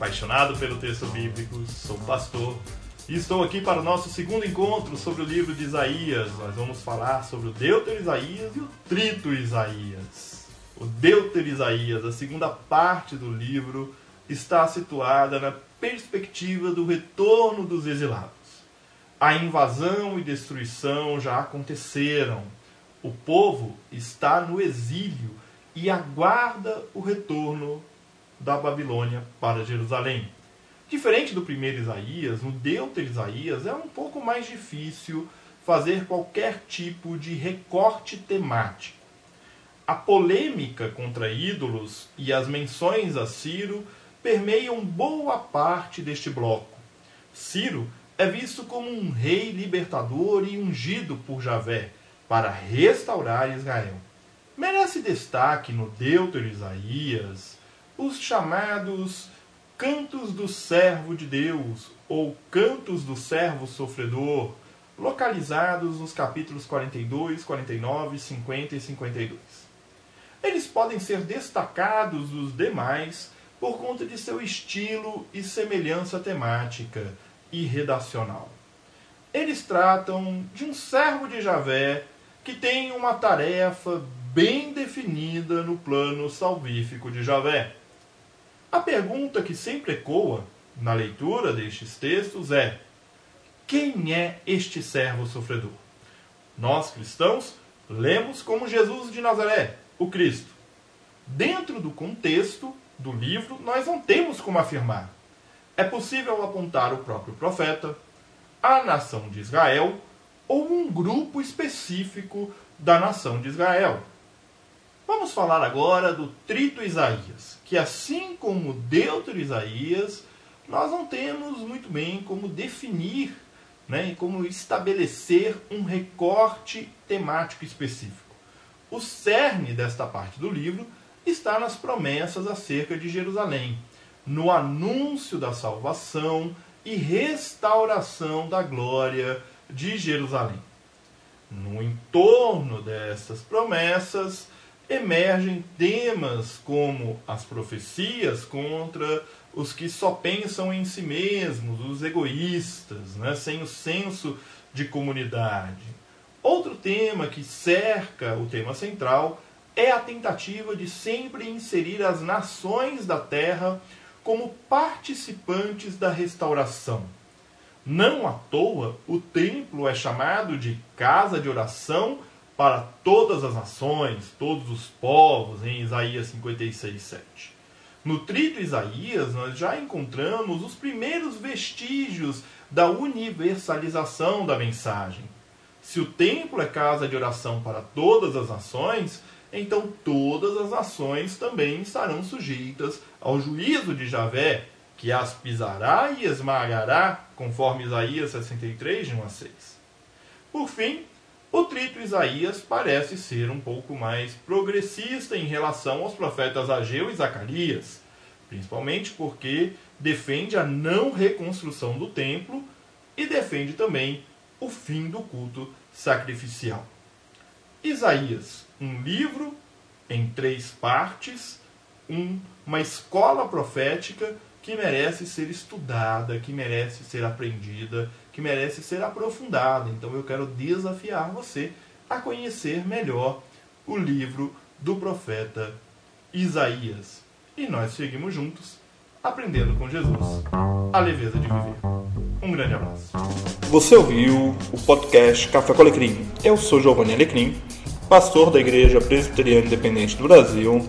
apaixonado pelo texto bíblico, sou pastor e estou aqui para o nosso segundo encontro sobre o livro de Isaías. Nós vamos falar sobre o Deutero Isaías e o Trito Isaías. O Deutero Isaías, a segunda parte do livro, está situada na perspectiva do retorno dos exilados. A invasão e destruição já aconteceram. O povo está no exílio e aguarda o retorno da Babilônia para Jerusalém. Diferente do primeiro Isaías, no Deutero Isaías é um pouco mais difícil fazer qualquer tipo de recorte temático. A polêmica contra ídolos e as menções a Ciro permeiam boa parte deste bloco. Ciro é visto como um rei libertador e ungido por Javé para restaurar Israel. Merece destaque no Deutero Isaías os chamados cantos do servo de Deus ou cantos do servo sofredor, localizados nos capítulos 42, 49, 50 e 52. Eles podem ser destacados dos demais por conta de seu estilo e semelhança temática e redacional. Eles tratam de um servo de Javé que tem uma tarefa bem definida no plano salvífico de Javé. A pergunta que sempre ecoa na leitura destes textos é: quem é este servo sofredor? Nós cristãos lemos como Jesus de Nazaré, o Cristo. Dentro do contexto do livro, nós não temos como afirmar. É possível apontar o próprio profeta, a nação de Israel ou um grupo específico da nação de Israel. Vamos falar agora do Trito Isaías, que assim como Deutero Isaías, nós não temos muito bem como definir né, como estabelecer um recorte temático específico. O cerne desta parte do livro está nas promessas acerca de Jerusalém, no anúncio da salvação e restauração da glória de Jerusalém. No entorno dessas promessas emergem temas como as profecias contra os que só pensam em si mesmos, os egoístas, né, sem o senso de comunidade. Outro tema que cerca o tema central é a tentativa de sempre inserir as nações da terra como participantes da restauração. Não à toa, o templo é chamado de casa de oração para todas as nações, todos os povos, em Isaías 56, 7. No trito Isaías, nós já encontramos os primeiros vestígios da universalização da mensagem. Se o templo é casa de oração para todas as nações, então todas as nações também estarão sujeitas ao juízo de Javé, que as pisará e esmagará, conforme Isaías 63, de 1 a 6. Por fim, o trito Isaías parece ser um pouco mais progressista em relação aos profetas Ageu e Zacarias, principalmente porque defende a não reconstrução do templo e defende também o fim do culto sacrificial. Isaías, um livro em três partes, um, uma escola profética que merece ser estudada, que merece ser aprendida, que merece ser aprofundada. Então eu quero desafiar você a conhecer melhor o livro do profeta Isaías. E nós seguimos juntos, aprendendo com Jesus a leveza de viver. Um grande abraço. Você ouviu o podcast Café com Alecrim. Eu sou Giovanni Alecrim, pastor da Igreja Presbiteriana Independente do Brasil